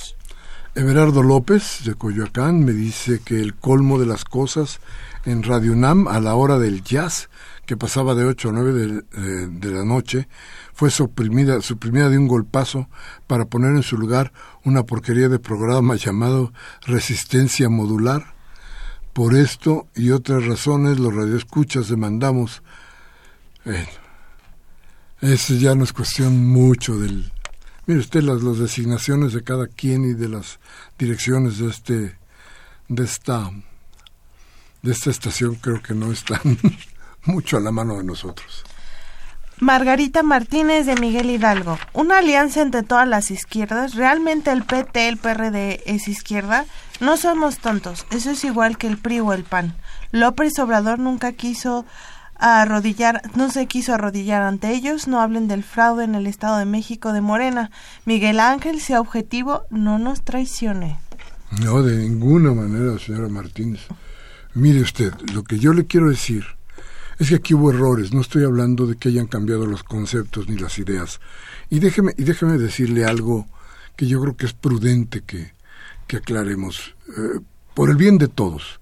Everardo López de Coyoacán me dice que el colmo de las cosas en Radio UNAM a la hora del jazz, que pasaba de 8 a 9 de, eh, de la noche, fue suprimida, suprimida de un golpazo para poner en su lugar una porquería de programa llamado Resistencia Modular por esto y otras razones, los radioescuchas demandamos. Bueno, eso ya no es cuestión mucho del. Mire usted las, las designaciones de cada quien y de las direcciones de este, de esta, de esta estación creo que no están mucho a la mano de nosotros. Margarita Martínez de Miguel Hidalgo. Una alianza entre todas las izquierdas. ¿Realmente el PT, el PRD es izquierda? No somos tontos. Eso es igual que el PRI o el PAN. López Obrador nunca quiso arrodillar, no se quiso arrodillar ante ellos, no hablen del fraude en el Estado de México de Morena. Miguel Ángel, sea objetivo, no nos traicione. No, de ninguna manera, señora Martínez. Mire usted, lo que yo le quiero decir es que aquí hubo errores, no estoy hablando de que hayan cambiado los conceptos ni las ideas. Y déjeme, y déjeme decirle algo que yo creo que es prudente que, que aclaremos, eh, por el bien de todos.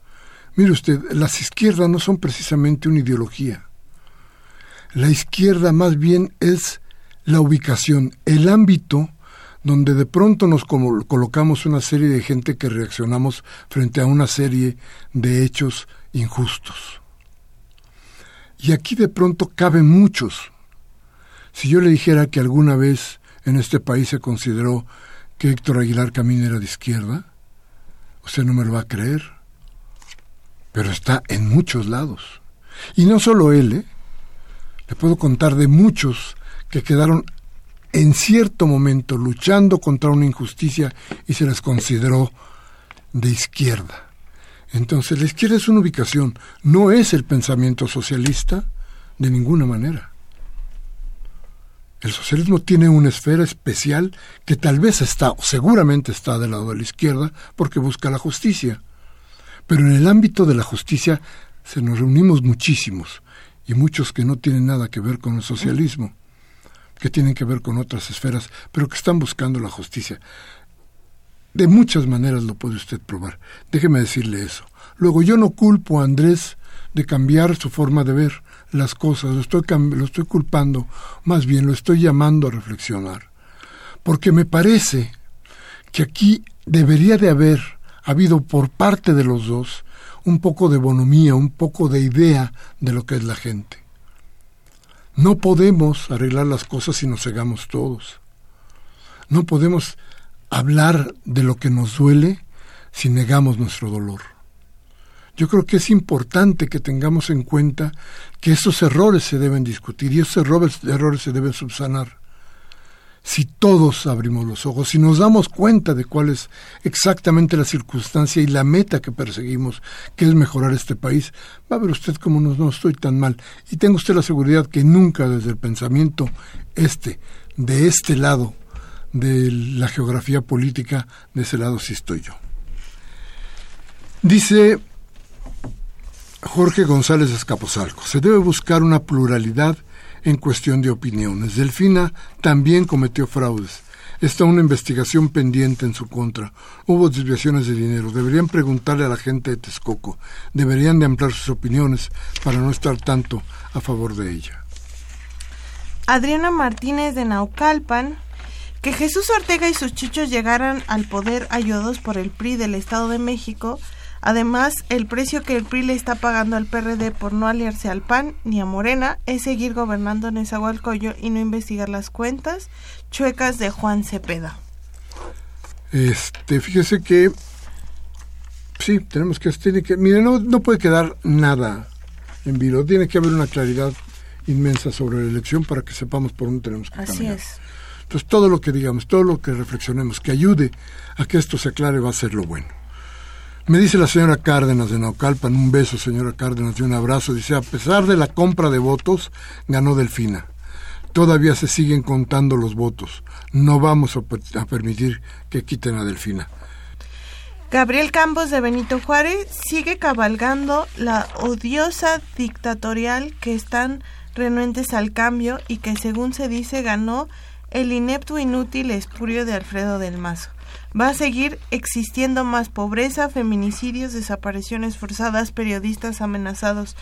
Mire usted, las izquierdas no son precisamente una ideología. La izquierda más bien es la ubicación, el ámbito donde de pronto nos colocamos una serie de gente que reaccionamos frente a una serie de hechos injustos. Y aquí de pronto caben muchos. Si yo le dijera que alguna vez en este país se consideró que Héctor Aguilar Camín era de izquierda, usted no me lo va a creer pero está en muchos lados. Y no solo él, ¿eh? le puedo contar de muchos que quedaron en cierto momento luchando contra una injusticia y se les consideró de izquierda. Entonces la izquierda es una ubicación, no es el pensamiento socialista de ninguna manera. El socialismo tiene una esfera especial que tal vez está, seguramente está del lado de la izquierda, porque busca la justicia. Pero en el ámbito de la justicia se nos reunimos muchísimos, y muchos que no tienen nada que ver con el socialismo, que tienen que ver con otras esferas, pero que están buscando la justicia. De muchas maneras lo puede usted probar. Déjeme decirle eso. Luego, yo no culpo a Andrés de cambiar su forma de ver las cosas, lo estoy, lo estoy culpando, más bien lo estoy llamando a reflexionar. Porque me parece que aquí debería de haber ha habido por parte de los dos un poco de bonomía, un poco de idea de lo que es la gente. No podemos arreglar las cosas si nos cegamos todos. No podemos hablar de lo que nos duele si negamos nuestro dolor. Yo creo que es importante que tengamos en cuenta que esos errores se deben discutir y esos errores, errores se deben subsanar si todos abrimos los ojos, si nos damos cuenta de cuál es exactamente la circunstancia y la meta que perseguimos, que es mejorar este país, va a ver usted cómo no, estoy tan mal. Y tenga usted la seguridad que nunca desde el pensamiento este, de este lado de la geografía política, de ese lado sí estoy yo. Dice Jorge González Escaposalco, se debe buscar una pluralidad en cuestión de opiniones. Delfina también cometió fraudes. Está una investigación pendiente en su contra. Hubo desviaciones de dinero. Deberían preguntarle a la gente de Texcoco. Deberían de ampliar sus opiniones para no estar tanto a favor de ella. Adriana Martínez de Naucalpan que Jesús Ortega y sus chichos llegaran al poder ayudados por el PRI del Estado de México Además, el precio que el PRI le está pagando al PRD por no aliarse al PAN ni a Morena es seguir gobernando en Esahualcoyo y no investigar las cuentas chuecas de Juan Cepeda. Este, fíjese que sí, tenemos que tiene que mire, no, no puede quedar nada en vilo, tiene que haber una claridad inmensa sobre la elección para que sepamos por dónde tenemos que Así es. Entonces, todo lo que digamos, todo lo que reflexionemos que ayude a que esto se aclare va a ser lo bueno. Me dice la señora Cárdenas de Naucalpan, un beso señora Cárdenas y un abrazo, dice, a pesar de la compra de votos, ganó Delfina. Todavía se siguen contando los votos. No vamos a, permitir que quiten a Delfina. Gabriel Campos de Benito Juárez sigue cabalgando la odiosa dictatorial que están renuentes al cambio y que según se dice ganó el inepto inútil espurio de Alfredo del Mazo. Va a seguir existiendo más pobreza, feminicidios, desapariciones forzadas, periodistas amenazados.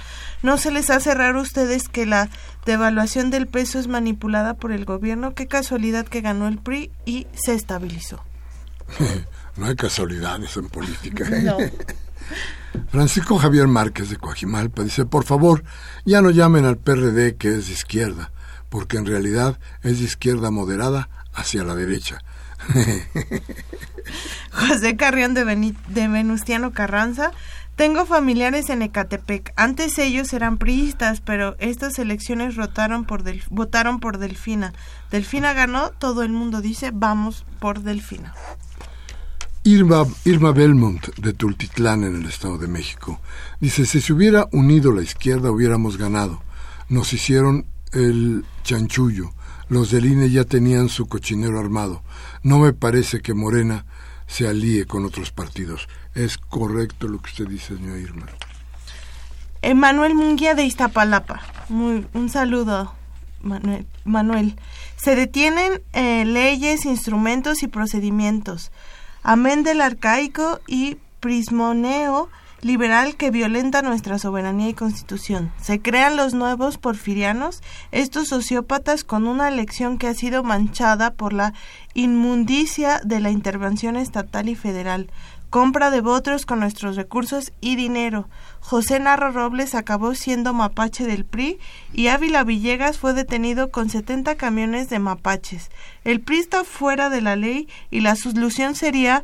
¿No se les hace raro a ustedes que la devaluación del peso es manipulada por el gobierno? Qué casualidad que ganó el PRI y se estabilizó. no hay casualidades en política. ¿eh? Francisco Javier Márquez de Coajimalpa dice, por favor, ya no llamen al PRD que es de izquierda, porque en realidad es de izquierda moderada hacia la derecha José Carrión de, de Venustiano Carranza. Tengo familiares en Ecatepec. Antes ellos eran priistas, pero estas elecciones rotaron por votaron por Delfina. Delfina ganó, todo el mundo dice, vamos por Delfina. Irma, Irma Belmont de Tultitlán en el Estado de México dice, si se hubiera unido la izquierda hubiéramos ganado. Nos hicieron el chanchullo. Los del INE ya tenían su cochinero armado. No me parece que Morena se alíe con otros partidos. Es correcto lo que usted dice, señor Irma. Manuel Munguía de Iztapalapa. Muy, un saludo, Manuel. Manuel. Se detienen eh, leyes, instrumentos y procedimientos. Amén del arcaico y prismoneo liberal que violenta nuestra soberanía y constitución. Se crean los nuevos porfirianos, estos sociópatas con una elección que ha sido manchada por la inmundicia de la intervención estatal y federal, compra de votos con nuestros recursos y dinero. José Narro Robles acabó siendo mapache del PRI y Ávila Villegas fue detenido con 70 camiones de mapaches. El PRI está fuera de la ley y la solución sería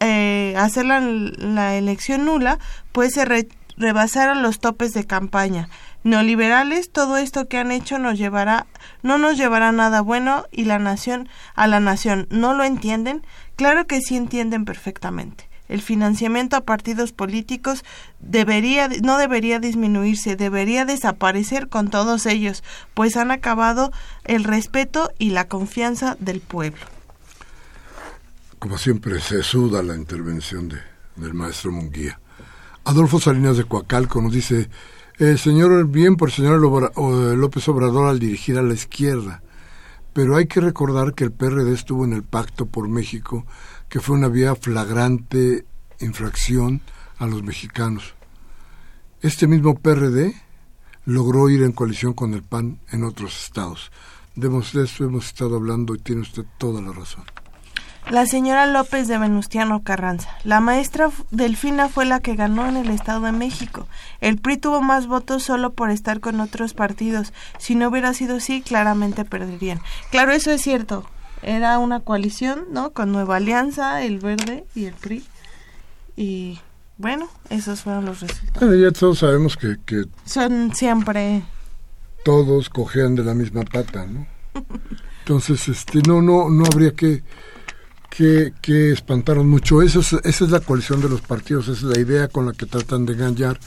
eh, hacer la, elección nula, pues se rebasaron los topes de campaña. Neoliberales, todo esto que han hecho nos llevará, no nos llevará nada bueno y la nación, a la nación, ¿no lo entienden? Claro que sí entienden perfectamente. El financiamiento a partidos políticos debería, no debería disminuirse, debería desaparecer con todos ellos, pues han acabado el respeto y la confianza del pueblo. Como siempre, se suda la intervención de, del maestro Munguía. Adolfo Salinas de Coacalco nos dice, eh, señor, bien por el señor López Obrador al dirigir a la izquierda pero hay que recordar que el PRD estuvo en el Pacto por México, que fue una vía flagrante infracción a los mexicanos. Este mismo PRD logró ir en coalición con el PAN en otros estados. De eso hemos estado hablando y tiene usted toda la razón. La señora López de Venustiano Carranza. La maestra Delfina fue la que ganó en el Estado de México. El PRI tuvo más votos solo por estar con otros partidos. Si no hubiera sido así, claramente perderían. Claro, eso es cierto. Era una coalición, ¿no? Con Nueva Alianza, el Verde y el PRI. Y bueno, esos fueron los resultados. ya todos sabemos que, que son siempre todos cojean de la misma pata, ¿no? Entonces, este, no, no, no habría que que, espantaron mucho. Eso esa es la coalición de los partidos, esa es la idea con la que tratan de engañar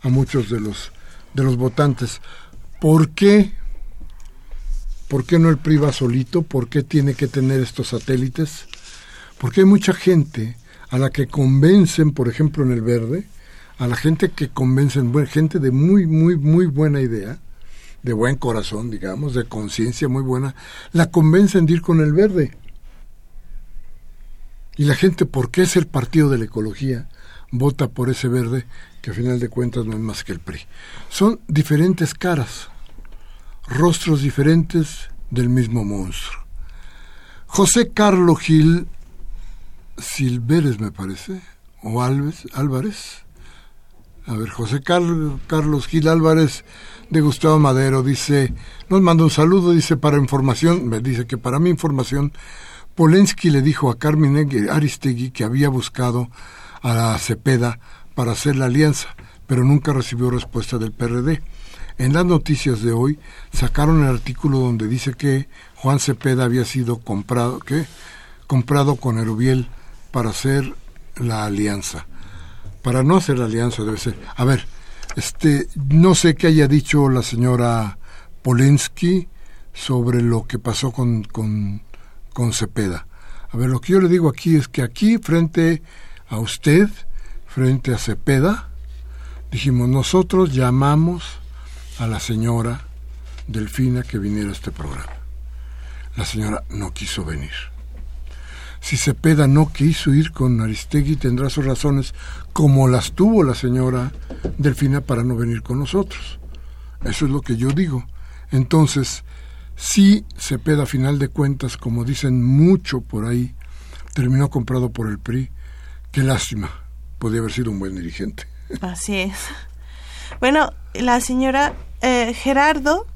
a muchos de los, de los votantes. ¿Por qué? ¿Por qué no el PRI va solito? ¿Por qué tiene que tener estos satélites? Porque hay mucha gente a la que convencen, por ejemplo, en el verde, a la gente que convencen, gente de muy, muy, muy buena idea, de buen corazón, digamos, de conciencia muy buena, la convencen de ir con el verde. Y la gente, porque es el partido de la ecología, vota por ese verde, que a final de cuentas no es más que el PRI. Son diferentes caras, rostros diferentes del mismo monstruo. José Carlos Gil Silveres, me parece, o Alves, Álvarez. A ver, José Carlos Gil Álvarez de Gustavo Madero dice, nos manda un saludo, dice para información, me dice que para mi información Polensky le dijo a Carmen Aristegui que había buscado a la Cepeda para hacer la alianza, pero nunca recibió respuesta del PRD. En las noticias de hoy sacaron el artículo donde dice que Juan Cepeda había sido comprado, ¿qué? comprado con Erubiel para hacer la alianza. Para no hacer la alianza debe ser. A ver, este, no sé qué haya dicho la señora Polensky sobre lo que pasó con, con con Cepeda. A ver, lo que yo le digo aquí es que aquí, frente a usted, frente a Cepeda, dijimos, nosotros llamamos a la señora Delfina que viniera a este programa. La señora no quiso venir. Si Cepeda no quiso ir con Aristegui, tendrá sus razones, como las tuvo la señora Delfina para no venir con nosotros. Eso es lo que yo digo. Entonces, Sí, Cepeda, a final de cuentas, como dicen mucho por ahí, terminó comprado por el PRI. Qué lástima, podía haber sido un buen dirigente. Así es. Bueno, la señora eh, Gerardo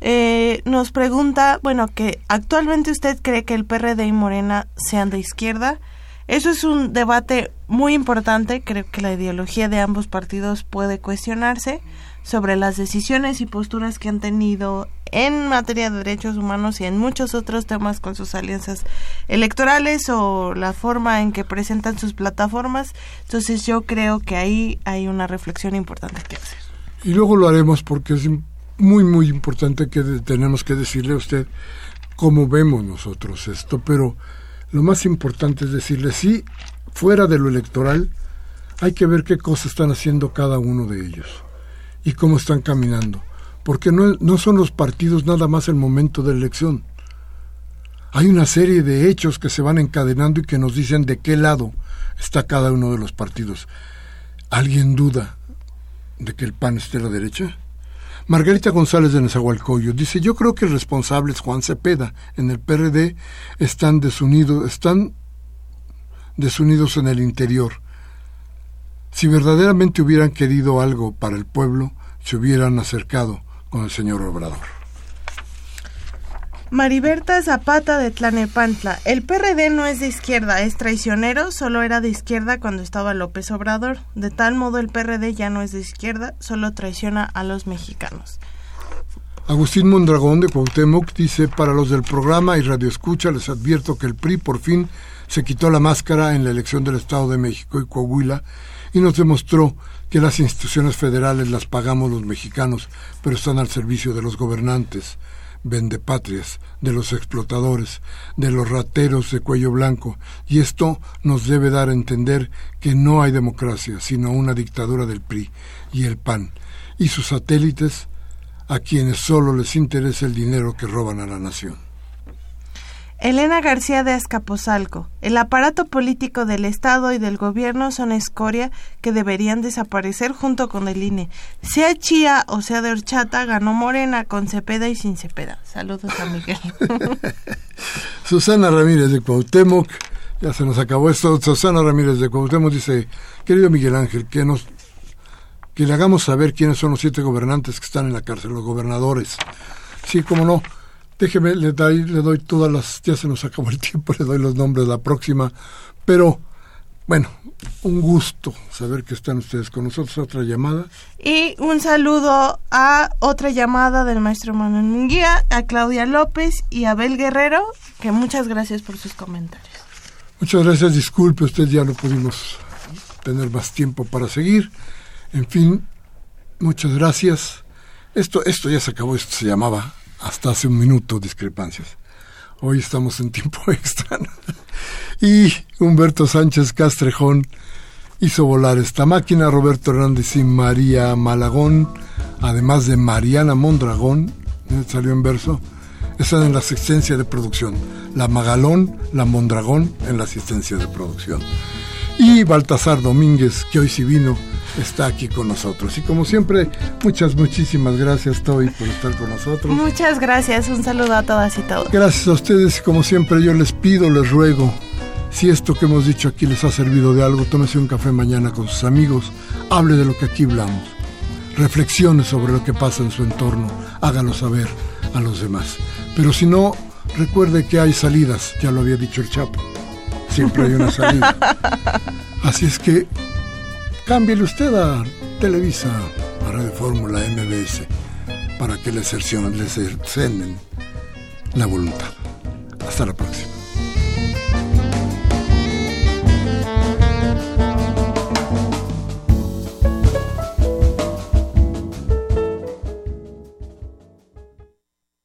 eh, nos pregunta, bueno, que actualmente usted cree que el PRD y Morena sean de izquierda. Eso es un debate muy importante, creo que la ideología de ambos partidos puede cuestionarse, sobre las decisiones y posturas que han tenido en materia de derechos humanos y en muchos otros temas con sus alianzas electorales o la forma en que presentan sus plataformas. Entonces yo creo que ahí hay una reflexión importante que hacer. Y luego lo haremos porque es muy, muy importante que tenemos que decirle a usted cómo vemos nosotros esto, pero lo más importante es decirle, sí, fuera de lo electoral, hay que ver qué cosas están haciendo cada uno de ellos y cómo están caminando, porque no, no son los partidos nada más el momento de elección. Hay una serie de hechos que se van encadenando y que nos dicen de qué lado está cada uno de los partidos. ¿Alguien duda de que el PAN esté a la derecha? Margarita González de Nezahualcóyotl dice, yo creo que el responsable es Juan Cepeda. En el PRD están desunidos, están desunidos en el interior. Si verdaderamente hubieran querido algo para el pueblo, se hubieran acercado con el señor Obrador. Mariberta Zapata de Tlanepantla. El PRD no es de izquierda, es traicionero, solo era de izquierda cuando estaba López Obrador. De tal modo el PRD ya no es de izquierda, solo traiciona a los mexicanos. Agustín Mondragón de Cuauhtémoc dice, para los del programa y Radio Escucha les advierto que el PRI por fin se quitó la máscara en la elección del Estado de México y Coahuila y nos demostró que las instituciones federales las pagamos los mexicanos, pero están al servicio de los gobernantes vendepatrias, de los explotadores, de los rateros de cuello blanco, y esto nos debe dar a entender que no hay democracia, sino una dictadura del PRI y el PAN, y sus satélites, a quienes solo les interesa el dinero que roban a la nación. Elena García de Azcapotzalco. El aparato político del Estado y del gobierno son escoria que deberían desaparecer junto con el INE. Sea chía o sea de horchata, ganó Morena con Cepeda y sin Cepeda. Saludos a Miguel. Susana Ramírez de Cuauhtémoc. Ya se nos acabó esto. Susana Ramírez de Cuauhtémoc dice, querido Miguel Ángel, que nos que le hagamos saber quiénes son los siete gobernantes que están en la cárcel, los gobernadores. Sí, cómo no Déjeme, le doy, le doy todas las, ya se nos acabó el tiempo, le doy los nombres de la próxima, pero bueno, un gusto saber que están ustedes con nosotros. Otra llamada. Y un saludo a otra llamada del maestro Manuel Munguía, a Claudia López y a Abel Guerrero, que muchas gracias por sus comentarios. Muchas gracias, disculpe, usted ya no pudimos tener más tiempo para seguir. En fin, muchas gracias. Esto, esto ya se acabó, esto se llamaba hasta hace un minuto discrepancias. Hoy estamos en tiempo extra. y Humberto Sánchez Castrejón hizo volar esta máquina, Roberto Hernández y María Malagón, además de Mariana Mondragón, ¿eh? salió en verso, están en la asistencia de producción. La Magalón, la Mondragón en la asistencia de producción. Y Baltasar Domínguez, que hoy sí vino está aquí con nosotros. Y como siempre, muchas, muchísimas gracias, Toby, por estar con nosotros. Muchas gracias, un saludo a todas y todos. Gracias a ustedes como siempre yo les pido, les ruego, si esto que hemos dicho aquí les ha servido de algo, tómese un café mañana con sus amigos, hable de lo que aquí hablamos, reflexione sobre lo que pasa en su entorno, hágalo saber a los demás. Pero si no, recuerde que hay salidas, ya lo había dicho el Chapo, siempre hay una salida. Así es que cámbiele usted a Televisa, a Radio Fórmula, MBS, para que le cercenen la voluntad. Hasta la próxima.